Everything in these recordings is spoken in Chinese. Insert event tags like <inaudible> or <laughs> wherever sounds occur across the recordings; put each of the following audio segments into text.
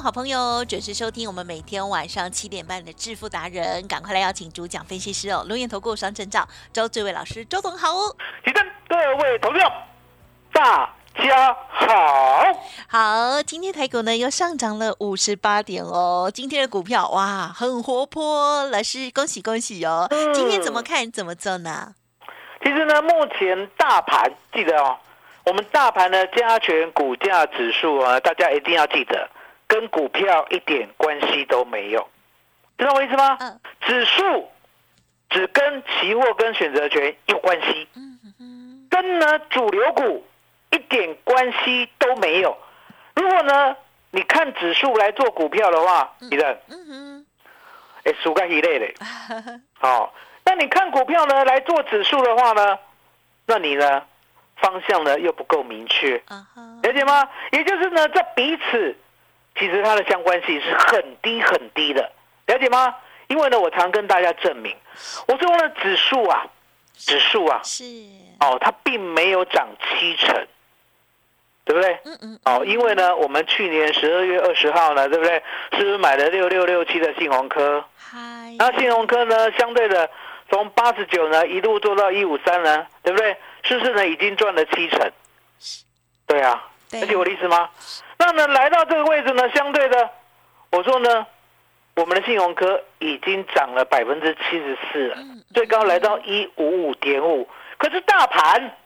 好朋友准时收听我们每天晚上七点半的致富达人，赶快来邀请主讲分析师哦，龙岩投顾双证照周志伟老师，周总好哦。起身，各位投票，大家好。好，今天台股呢又上涨了五十八点哦，今天的股票哇很活泼，老师恭喜恭喜哦。嗯今天怎么看怎么做呢？其实呢，目前大盘记得哦，我们大盘的加权股价指数啊，大家一定要记得，跟股票一点关系都没有，知道我意思吗？嗯指数只跟期货跟选择权有关系，跟呢主流股一点关系都没有。如果呢你看指数来做股票的话，你的嗯哼，哎，输个一类的。好，<laughs> 那你看股票呢来做指数的话呢，那你呢方向呢又不够明确，了解吗？也就是呢，这彼此其实它的相关性是很低很低的，了解吗？因为呢，我常跟大家证明，我说的，指数啊，指数啊，是，哦，它并没有涨七成，对不对？嗯嗯，哦，因为呢，我们去年十二月二十号呢，对不对？是不是买了六六六七的信鸿科？嗨，那信鸿科呢，相对的从八十九呢一路做到一五三呢，对不对？是不是呢已经赚了七成？对啊，对而且我的意思吗？那呢来到这个位置呢，相对的，我说呢，我们的信用科已经涨了百分之七十四了，嗯最高来到一五五点五，可是大盘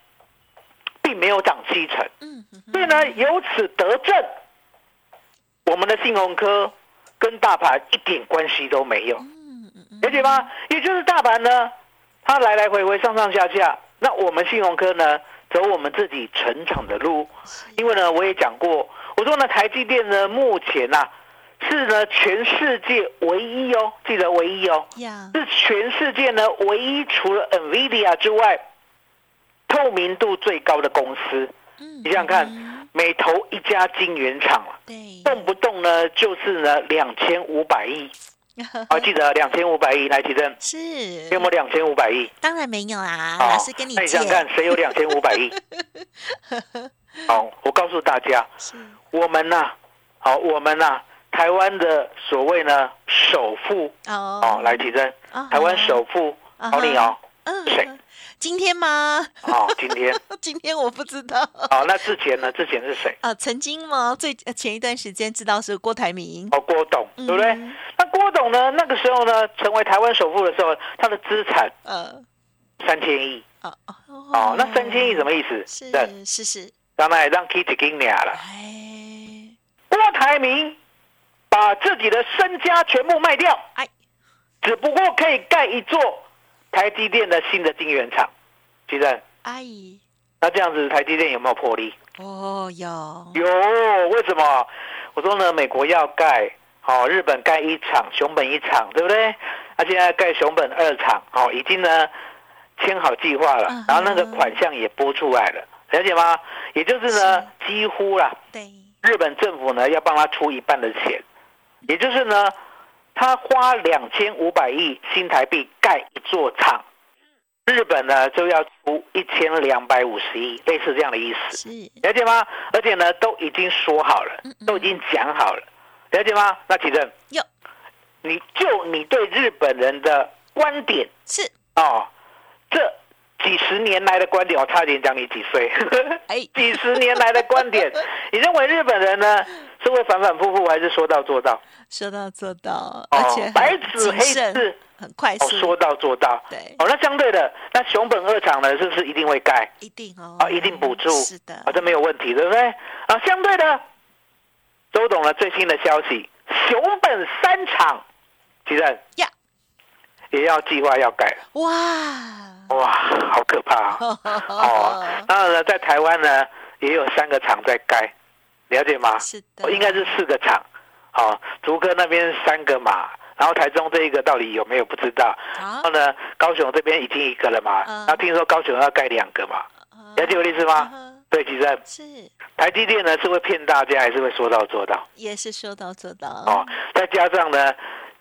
并没有涨七成。所以呢，由此得证，我们的信用科跟大盘一点关系都没有，了解吗？也就是大盘呢，它来来回回上上下下，那我们信用科呢，走我们自己成长的路。因为呢，我也讲过，我说呢，台积电呢，目前呐、是呢全世界唯一哦，记得唯一哦，呀，是全世界呢唯一除了 NVIDIA 之外，透明度最高的公司。嗯，你想想看嗯，每投一家晶圆厂，对，动不动呢就是呢两千五百亿，<laughs> 啊，记得两千五百亿，来提正，是。有没有两千五百亿？当然没有啊，好老师跟你借。那你想，想看，谁有两千五百亿？<laughs> <laughs> 好，我告诉大家，是我们呐、好，我们呐、台湾的所谓呢首富，哦哦，来提正，啊哈台湾首富，啊好你哦，嗯谁？今天吗？哦，今天，<laughs> 今天我不知道哦，那之前呢？之前是谁？啊，曾经吗？最呃前一段时间知道是郭台铭，哦，郭董，对不对？嗯那郭董呢？那个时候呢，成为台湾首富的时候，他的资产呃，三千亿。哦哦，那三千亿什么意思？是是是，当然让 Kitty 给你了。哎郭台铭把自己的身家全部卖掉，哎，只不过可以盖一座台积电的新的晶圆厂。其实，哎，那这样子台积电有没有魄力？哦有，有，为什么？我说呢，美国要盖，好、日本盖一厂，熊本一厂，对不对？那现在盖熊本二厂，好、已经呢签好计划了，然后那个款项也拨出来了，了解吗？也就是呢，几乎啦，对，日本政府呢要帮他出一半的钱，也就是呢，他花两千五百亿新台币盖一座厂，日本呢就要出一千两百五十亿，类似这样的意思。是，了解吗？而且呢，都已经说好了嗯嗯，都已经讲好了，了解吗？那启正，有。你就你对日本人的观点。是，哦，这几十年来的观点，我差点讲你几岁。哎，<laughs> 几十年来的观点，<laughs> 你认为日本人呢是会反反复复，还是说到做到？说到做到，而且很白纸黑字，哦，很快速，说到做到。对，哦，那相对的，那熊本二厂呢，是不是一定会盖？一定哦，啊，一定补助，是的，啊，这没有问题，对不对？啊，相对的，周董呢最新的消息，熊本三厂，其实呀也要计划要盖了，哇，哇，好可怕啊！<laughs> 哦，当然呢，在台湾呢也有三个厂在盖，了解吗？是的，哦应该是四个厂，哦，竹科那边三个嘛，然后台中这一个到底有没有不知道？然好后，呢，高雄这边已经一个了嘛，嗯然后听说高雄要盖两个嘛，了解我的意思吗？嗯对，其实是，台积电呢是会骗大家，还是会说到做到？也是说到做到哦，再加上呢，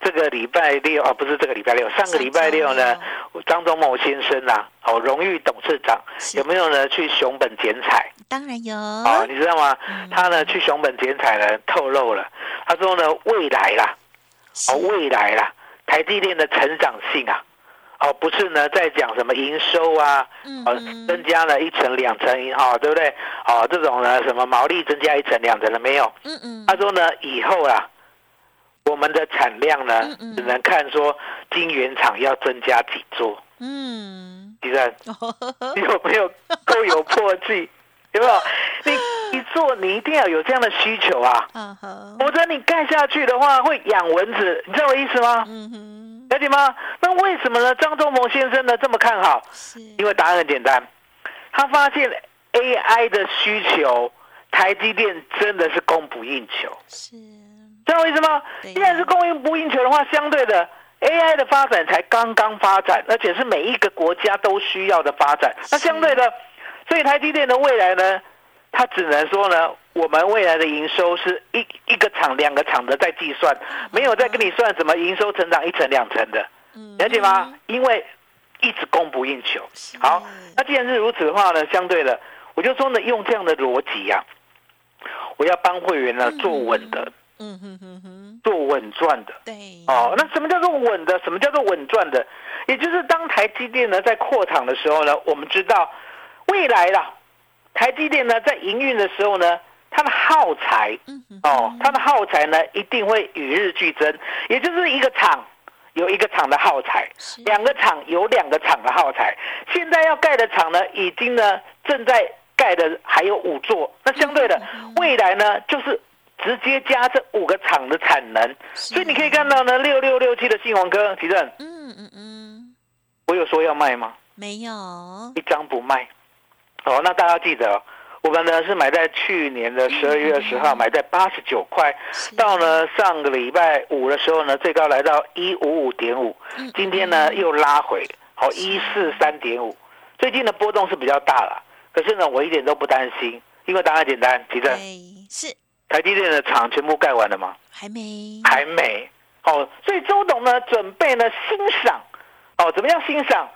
这个礼拜六啊，不是这个礼拜六，上个礼拜六呢，张忠谋先生呐、哦，荣誉董事长有没有呢去熊本剪彩？当然有，哦，你知道吗？嗯他呢去熊本剪彩呢，透露了，他说呢，未来啦，哦，未来啦，台积电的成长性啊，哦，不是呢在讲什么营收啊，哦增加了一成两成，哦，对不对？哦，这种呢什么毛利增加一成两成了没有？嗯嗯，他说呢，以后啊，我们的产量呢嗯嗯，只能看说晶圆厂要增加几座。嗯，其实你有没有够有魄气？<laughs> 有没有？你一做，你一定要有这样的需求啊，否则你盖下去的话会养蚊子，你知道我意思吗？嗯哼，了解吗？那为什么呢？张忠谋先生呢这么看好？是，因为答案很简单，他发现 AI 的需求，台积电真的是供不应求。是，知道我意思吗？对既然是供应不应求的话，相对的 AI 的发展才刚刚发展，而且是每一个国家都需要的发展。那相对的，所以台积电的未来呢，它只能说呢，我们未来的营收是一一个厂、两个厂的在计算，没有在跟你算什么营收成长一成、两成的，嗯了解吗？因为一直供不应求。好，那既然是如此的话呢，相对的，我就说呢，用这样的逻辑呀、我要帮会员呢做稳的。嗯哼哼哼，做稳赚的对，哦。那什么叫做稳的？什么叫做稳赚的？也就是当台积电呢在扩厂的时候呢，我们知道未来啦，台积电呢在营运的时候呢，它的耗材哦，它的耗材呢一定会与日俱增，也就是一个厂有一个厂的耗材，是两个厂有两个厂的耗材。现在要盖的厂呢，已经呢正在盖的还有五座，那相对的未来呢就是。直接加这五个厂的产能，所所以你可以看到呢，六六六七的信鸿哥，提正，嗯嗯嗯，我有说要卖吗？没有，一张不卖。哦，那大家记得哦，我们呢是买在去年的十二月二十号，买在八十九块，到呢上个礼拜五的时候呢，最高来到一五五点五，嗯今天呢又拉回，好一四三点五，最近的波动是比较大了，可是呢我一点都不担心，因为答案简单，提正，是台积电的厂全部盖完了吗？还没，还没。哦，所以周董呢准备呢欣赏，哦，怎么样欣赏？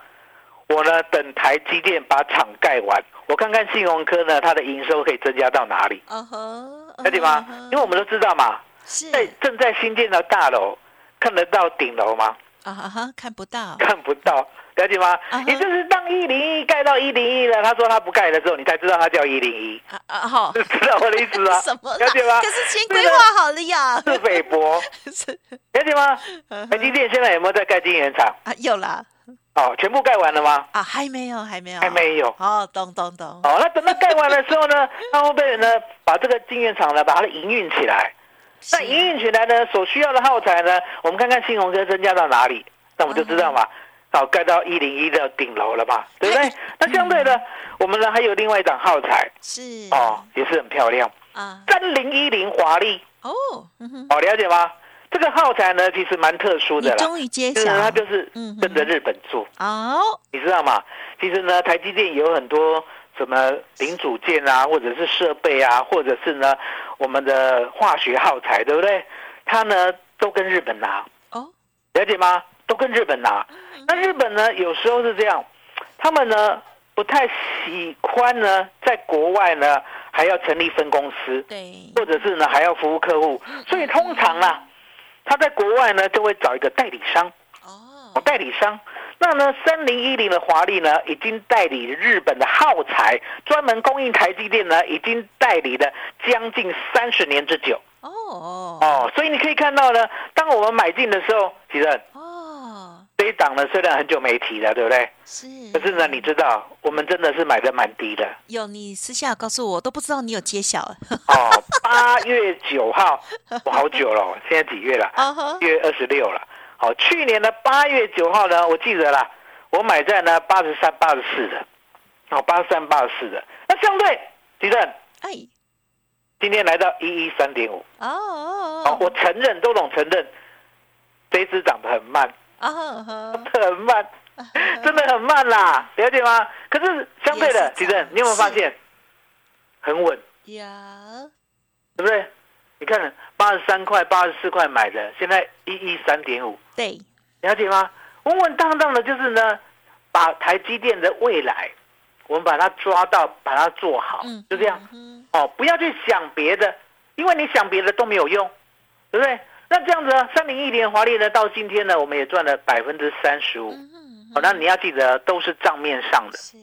我呢等台积电把厂盖完，我看看信鸿科呢它的营收可以增加到哪里，嗯哼，了解吗？因为我们都知道嘛，是在正在新建的大楼看得到顶楼吗？啊哈哈，看不到，看不到，了解吗？也就是当一零一盖到一零一了，他说他不盖的时候，你才知道他叫一零一，啊啊好，<laughs> 知道我的意思吗？<laughs> 什么？了解吗可？是先规划好了呀，是北博，是 <laughs> 了解吗？嗯台积电现在有没有在盖晶圆厂？啊，有啦，哦，全部盖完了吗？啊，还没有，还没有，还没有。哦，懂懂懂，哦，那等到盖完的时候呢，他会不会呢把这个晶圆厂呢把它营运起来？那是营运起来呢，所需要的耗材呢，我们看看新鸿科增加到哪里，那我们就知道嘛。哦，盖到一零一的顶楼了嘛，对不对？那相对的，我们呢还有另外一档耗材是。哦，也是很漂亮，啊，三零一零华丽。哦，嗯，哦，了解吗？这个耗材呢其实蛮特殊的啦，终于揭晓。就是，它就是跟着日本做。哦，你知道吗？其实呢，台积电有很多什么零组件啊，或者是设备啊，或者是呢我们的化学耗材，对不对？它呢都跟日本拿，哦，了解吗？都跟日本拿。那日本呢，有时候是这样，他们呢不太喜欢呢在国外呢还要成立分公司，对，或者是呢还要服务客户，所以通常啊，他在国外呢就会找一个代理商。哦。哦，，代理商，那呢，三零一零的华丽呢，已经代理日本的耗材，专门供应台积电呢，已经代理了将近三十年之久。哦。哦，所以你可以看到呢，当我们买进的时候，其实哦，这一档呢，虽然很久没提了，对不对？是。可是呢，你知道，我们真的是买的蛮低的。有你私下告诉我，都不知道你有揭晓。哦，八月九号，我好久了哦，现在几月了？啊哈，月二十六了。好，去年的八月九号呢，我记得了，我买在呢八十三、八十四的，哦，八十三、八十四的。那相对，地震哎，今天来到一一三点五。哦哦哦，我承认，周董承认，这一只涨得很慢，啊哈，很慢，真的很慢啦，了解吗？可是相对的，也是这样地震，你有没有发现很稳，有，对不对？你看八十三块、八十四块买的，现在一一三点五，对，了解吗？稳稳当当的，就是呢，把台积电的未来，我们把它抓到，把它做好，嗯，就这样。嗯，哦，不要去想别的，因为你想别的都没有用，对不对？那这样子呢，三零一零华丽呢，到今天呢，我们也赚了百分之三十五。嗯，哦，那你要记得，都是账面上的，是，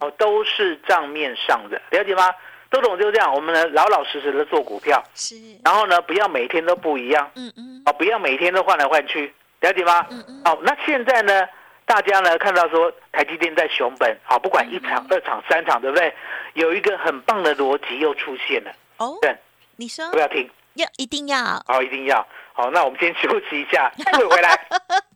哦，都是账面上的，了解吗？周董就这样，我们呢老老实实的做股票，是，然后呢，不要每天都不一样，嗯嗯，哦，不要每天都换来换去，了解吗？嗯嗯，好，那现在呢，大家呢看到说台积电在熊本，好，不管一场、二场、三场，对不对？有一个很棒的逻辑又出现了，哦，对，你说。不要听，要一定要，好，一定要好。那我们先休息一下，待会回来。<laughs>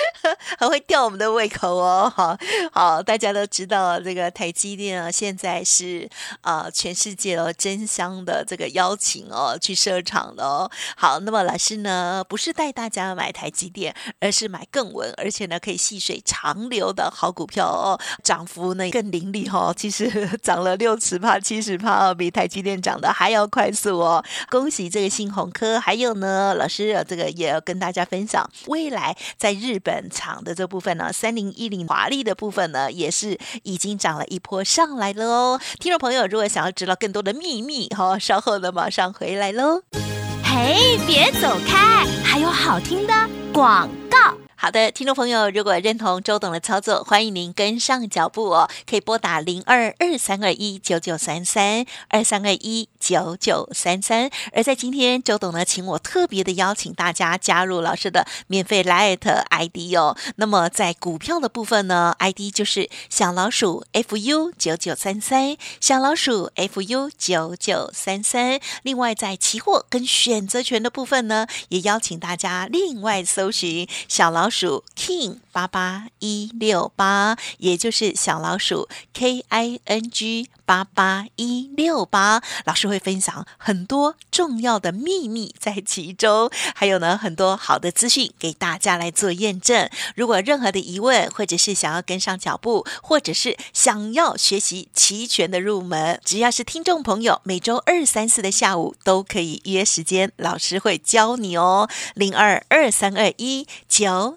<laughs> 很会吊我们的胃口哦。<laughs> 好，好，大家都知道这个台积电啊，现在是呃全世界哦争相的这个邀请哦去设厂的哦。好，那么老师呢不是带大家买台积电，而是买更稳，而且呢可以细水长流的好股票哦，涨幅呢更凌厉哦。其实涨了六十帕、七十帕哦，比台积电涨的还要快速哦。恭喜这个新鸿科，还有呢，老师呃这个也要跟大家分享，未来在日本场的这部分呢，三零一零华丽的部分呢，也是已经涨了一波上来了哦。听众朋友，如果想要知道更多的秘密，哈、稍后呢马上回来喽。嘿，别走开，还有好听的广。好的，听众朋友，如果认同周董的操作，欢迎您跟上脚步哦，可以拨打零二二三二一九九三三二三二一九九三三。而在今天，周董呢，请我特别的邀请大家加入老师的免费 Light ID 哦。那么在股票的部分呢，ID 就是小老鼠 fu 九九三三，小老鼠 fu 九九三三。另外，在期货跟选择权的部分呢，也邀请大家另外搜寻小老鼠 king 八八一六八，也就是小老鼠 k i n g 八八一六八。老师会分享很多重要的秘密在其中，还有呢很多好的资讯给大家来做验证。如果任何的疑问，或者是想要跟上脚步，或者是想要学习齐全的入门，只要是听众朋友，每周二、三、四的下午都可以约时间，老师会教你哦。零二二三二一九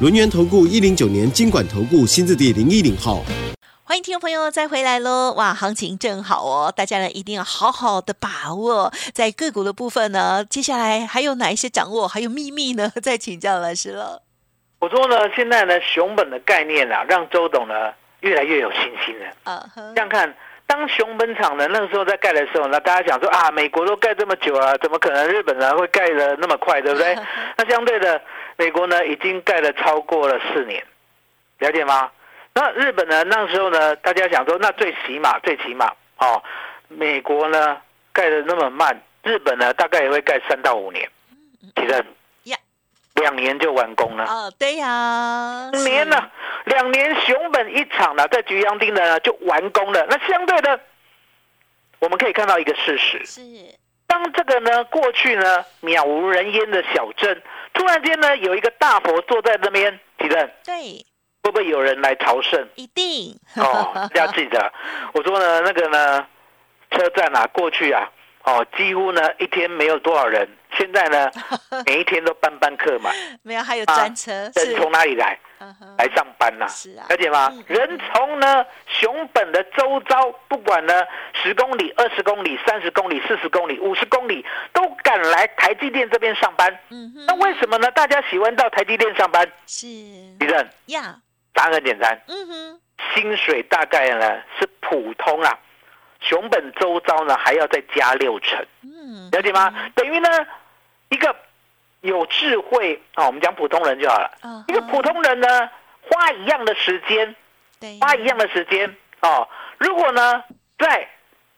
轮源投顾一零九年经管投顾新字第零一零号。欢迎听众朋友再回来喽！哇，行情正好哦，大家呢一定要好好的把握。在个股的部分呢，接下来还有哪一些掌握，还有秘密呢？<laughs> 再请教老师了。我说呢，现在呢，熊本的概念啊，让周董呢越来越有信心了。啊哈，这样看，当熊本厂呢那个时候在盖的时候呢，大家想说啊，美国都盖这么久了，怎么可能日本人会盖的那么快，对不对？<laughs> 那相对的，美国呢已经盖了超过了四年，了解吗？那日本呢那时候呢，大家想说，那最起码最起码哦，美国呢盖的那么慢，日本呢大概也会盖三到五年，其实呀。两年就完工了。哦，对呀，两年了，两年熊本一场呢，在菊阳町呢就完工了。那相对的，我们可以看到一个事实：是。当这个呢过去呢渺无人烟的小镇，突然间呢有一个大佛坐在那边，提问对，会不会有人来朝圣？一定。哦，大家记得，我说呢，那个呢，车站啊，过去啊，哦，几乎呢一天没有多少人，现在呢，<laughs> 每一天都班班客满，没有，还有专车，人是。从哪里来？来上班呐、是啊。了解吗？嗯？人从呢熊本的周遭，不管呢十公里、二十公里、三十公里、四十公里、五十公里，都赶来台积电这边上班。嗯哼，那为什么呢？大家喜欢到台积电上班？是。李正，呀，答案很简单，嗯哼，薪水大概呢是普通啊，熊本周遭呢还要再加六成，嗯，了解吗？等于呢一个有智慧啊、我们讲普通人就好了。一个普通人呢，花一样的时间，对花一样的时间哦。如果呢，在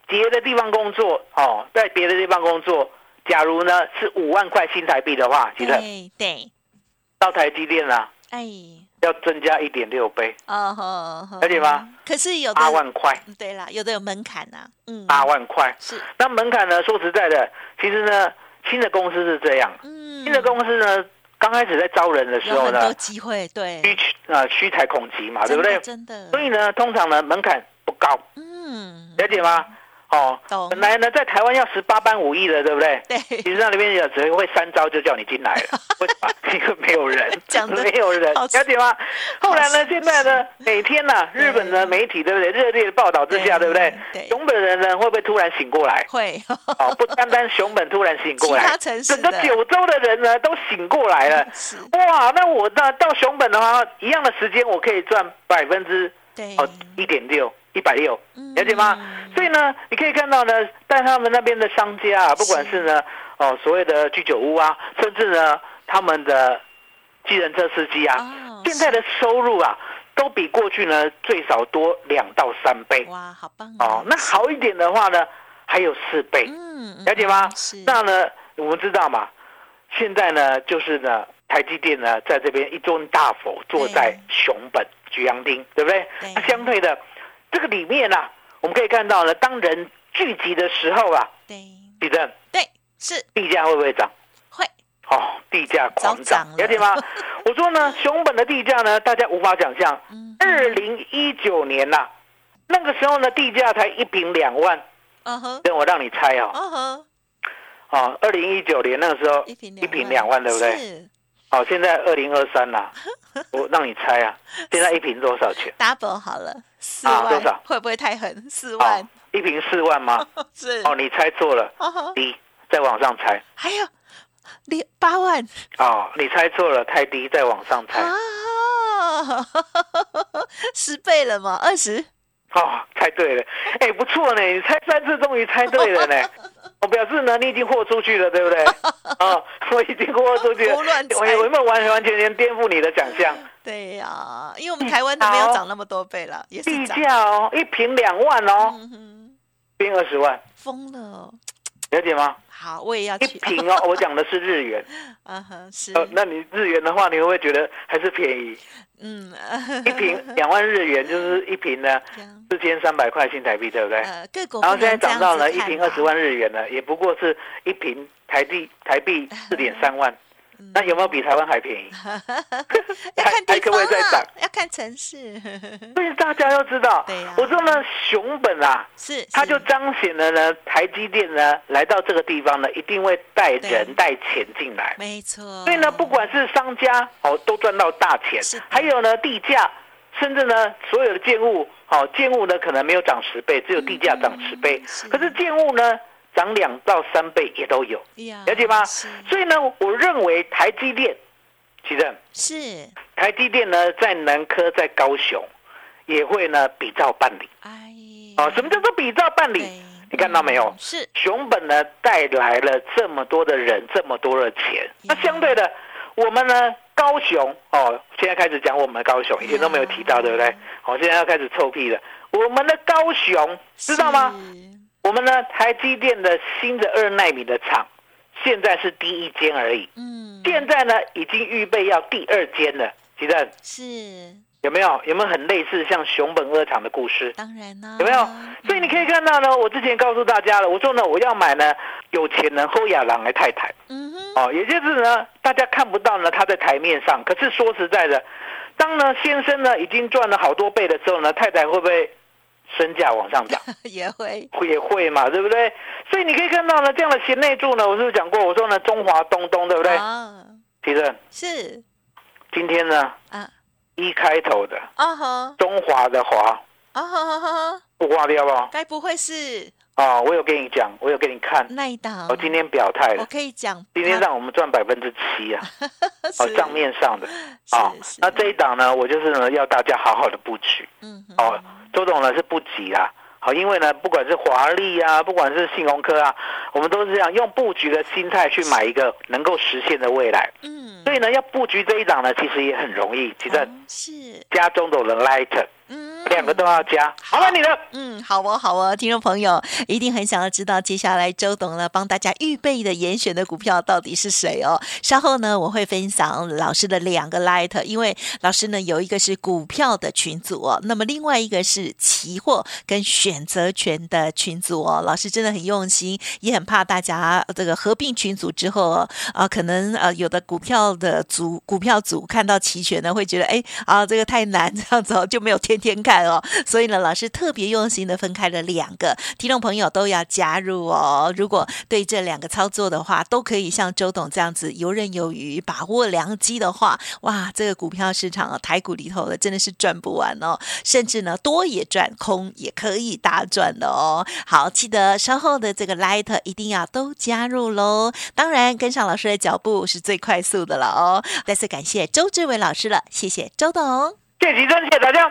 别的地方工作哦，在别的地方工作，假如呢是五万块新台币的话，记得对对，到台积电啊，哎，要增加一点六倍，哦吼，吼了解吗？可是有的八万块，对啦，有的有门槛呐，嗯，八万块。是，那门槛呢？说实在的，其实呢，新的公司是这样，嗯，新的公司呢，刚开始在招人的时候有很多，机会，对，虚啊虚才恐急嘛，对不对？真的，所以呢，通常呢门槛不高，嗯，了解吗？哦，本来呢在台湾要十八般武艺的，对不对？对，其实那里面有只会三招就叫你进来了，<laughs> 为什么？因为没有人，没有人，了解吗？后来呢，好现在呢，每天呢，日本的媒体对不对？热烈的报道之下，对对不对对？熊本人呢会不会突然醒过来？会，哦，不单单熊本突然醒过来整个九州的人呢都醒过来了。<laughs> 是，哇，那我到到熊本的话，一样的时间我可以赚百分之对，哦一点六，一百六，嗯。了解吗？所以呢，你可以看到呢，但他们那边的商家啊，不管是呢哦所谓的居酒屋啊，甚至呢他们的计程车司机啊，哦现在的收入啊，都比过去呢最少多两到三倍。哇，好棒哦。那好一点的话呢，还有四倍，嗯，了解吗？那呢，我们知道嘛，现在呢，就是呢，台积电呢，在这边一尊大佛坐在熊本菊阳町，对不对？相对的，这个里面呢、啊，我们可以看到呢，当人聚集的时候啊，对。地震。对是。地价会不会涨？会，哦，地价狂早涨涨，了。了解吗？<laughs> 我说呢，熊本的地价呢，大家无法想象。嗯，二零一九年呐、那个时候呢，地价才一平两万，嗯哼，等我让你猜哦。嗯哼，哦，二零一九年那个时候一平两万，对不对？是好，现在二零二三啦，<laughs> 我让你猜啊，现在一瓶多少钱？double 好了，四万，啊多少会不会太狠？四哦万，一瓶四万吗？<laughs> 是，哦，你猜错了，低，再往上猜。还有六八万哦，你猜错了，太低，再往上猜。啊，<laughs> 十倍了吗，二十，哦，猜对了，哎，不错呢，你猜三次终于猜对了呢。我表示呢，你已经豁出去了，对不对？<laughs> 啊，我已经豁出去我有没有完完全全颠覆你的想象？<laughs> 对呀，因为我们台湾都没有涨那么多倍了，也是地，价哦，一平两万哦，变二十万，疯了，了解吗？好，我也要一，瓶哦，<laughs> 我讲的是日元。嗯哼，是，呃，那你日元的话，你会不会觉得还是便宜？嗯，一瓶 <laughs> 两万日元就是一瓶呢四千三百块新台币，对不对？呃，各国然后现在涨到了一瓶二十万日元了，也不过是一瓶台币台币四点三万，嗯那有没有比台湾还便宜？<laughs> 要看地还可不可以方啊再涨，要看城市，<laughs> 所以大家要知道对呀，我说呢，熊本啊，是，它就彰显了呢，台积电呢来到这个地方呢，一定会带人对。带钱进来。没错，所以呢，不管是商家哦，都赚到大钱。是，还有呢地价，甚至呢所有的建物，哦建物呢可能没有涨十倍，只有地价涨十倍。可是建物呢涨两到三倍也都有，呀了解吗？所以呢，我认为台积电，其实是，台积电呢在南科在高雄也会呢比照办理。哎，哦，什么叫做比照办理？你看到没有嗯？是熊本呢带来了这么多的人，这么多的钱。那相对的，我们呢高雄哦，现在开始讲我们的高雄，以前都没有提到，对不对？好、现在要开始臭屁了。我们的高雄知道吗？？是我们呢台积电的新的二纳米的厂，现在是第一间而已，嗯，现在呢已经预备要第二间了。其实是。有没有？有没有很类似像熊本二厂的故事？当然啦，有没有？所以你可以看到呢，我之前告诉大家了，我说呢，我要买呢有钱人后亚郎来太太。嗯哼，哦，也就是呢，大家看不到呢他在台面上，可是说实在的，当呢先生呢已经赚了好多倍的时候呢，太太会不会身价往上涨？<laughs> 也会，也会嘛，对不对？所以你可以看到呢，这样的贤内助呢，我是不是讲过？我说呢，中华东东，对不对？啊，提正，是今天呢，啊，一开头的啊哈，中华的华，啊哈哈哈，不挂掉吧？该不会是啊，我有跟你讲，我有给你看，那一档？我今天表态了我，可以讲，今天让我们赚百分之七啊，<laughs> 哦，账面上的啊那这一档呢，我就是呢要大家好好的布局嗯哦。周董呢是不急啦，好，因为呢不管是华丽啊，不管是信鸿科啊，我们都是这样用布局的心态去买一个能够实现的未来。嗯，所以呢，要布局这一档呢，其实也很容易，其实哦是。加中斗的 Light 嗯两个都要加。好了，你的嗯，好哦，好哦，听众朋友一定很想要知道接下来周董呢帮大家预备的严选的股票到底是谁哦。稍后呢，我会分享老师的两个 light，因为老师呢有一个是股票的群组哦，那么另外一个是期货跟选择权的群组哦。老师真的很用心，也很怕大家这个合并群组之后哦啊，可能呃有的股票的组股票组看到齐全呢，会觉得哎啊这个太难，这样子哦就没有天天看哦。所以呢，老师特别用心的分开了两个，听众朋友都要加入哦。如果对这两个操作的话，都可以像周董这样子游刃有余，把握良机的话，哇，这个股票市场啊，台股里头的真的是赚不完哦，甚至呢多也赚，空也可以大赚的哦。好，记得稍后的这个 light 一定要都加入喽。当然，跟上老师的脚步是最快速的了哦。再次感谢周志伟老师了，谢谢周董。谢奇珍，谢谢大家，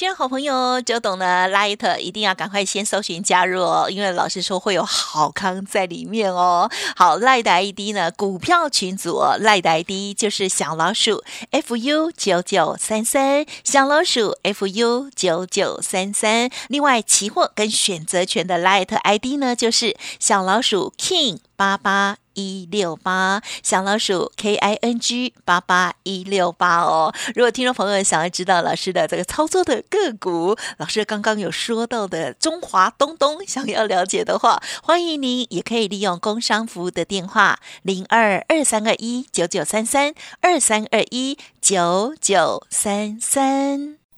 亲爱的好朋友，就懂了 Light 一定要赶快先搜寻加入哦，因为老师说会有好康在里面哦。好，Light ID 呢，股票群组、哦、Light ID 就是小老鼠 fu 九九三三，小老鼠 fu 九九三三。另外，期货跟选择权的 Light ID 呢，就是小老鼠 King 八八。一六八小老鼠 K I N G 八八一六八哦。如果听众朋友想要知道老师的这个操作的个股，老师刚刚有说到的中华东东，想要了解的话，欢迎您也可以利用工商服务的电话零二二三二一九九三三二三二一九九三三。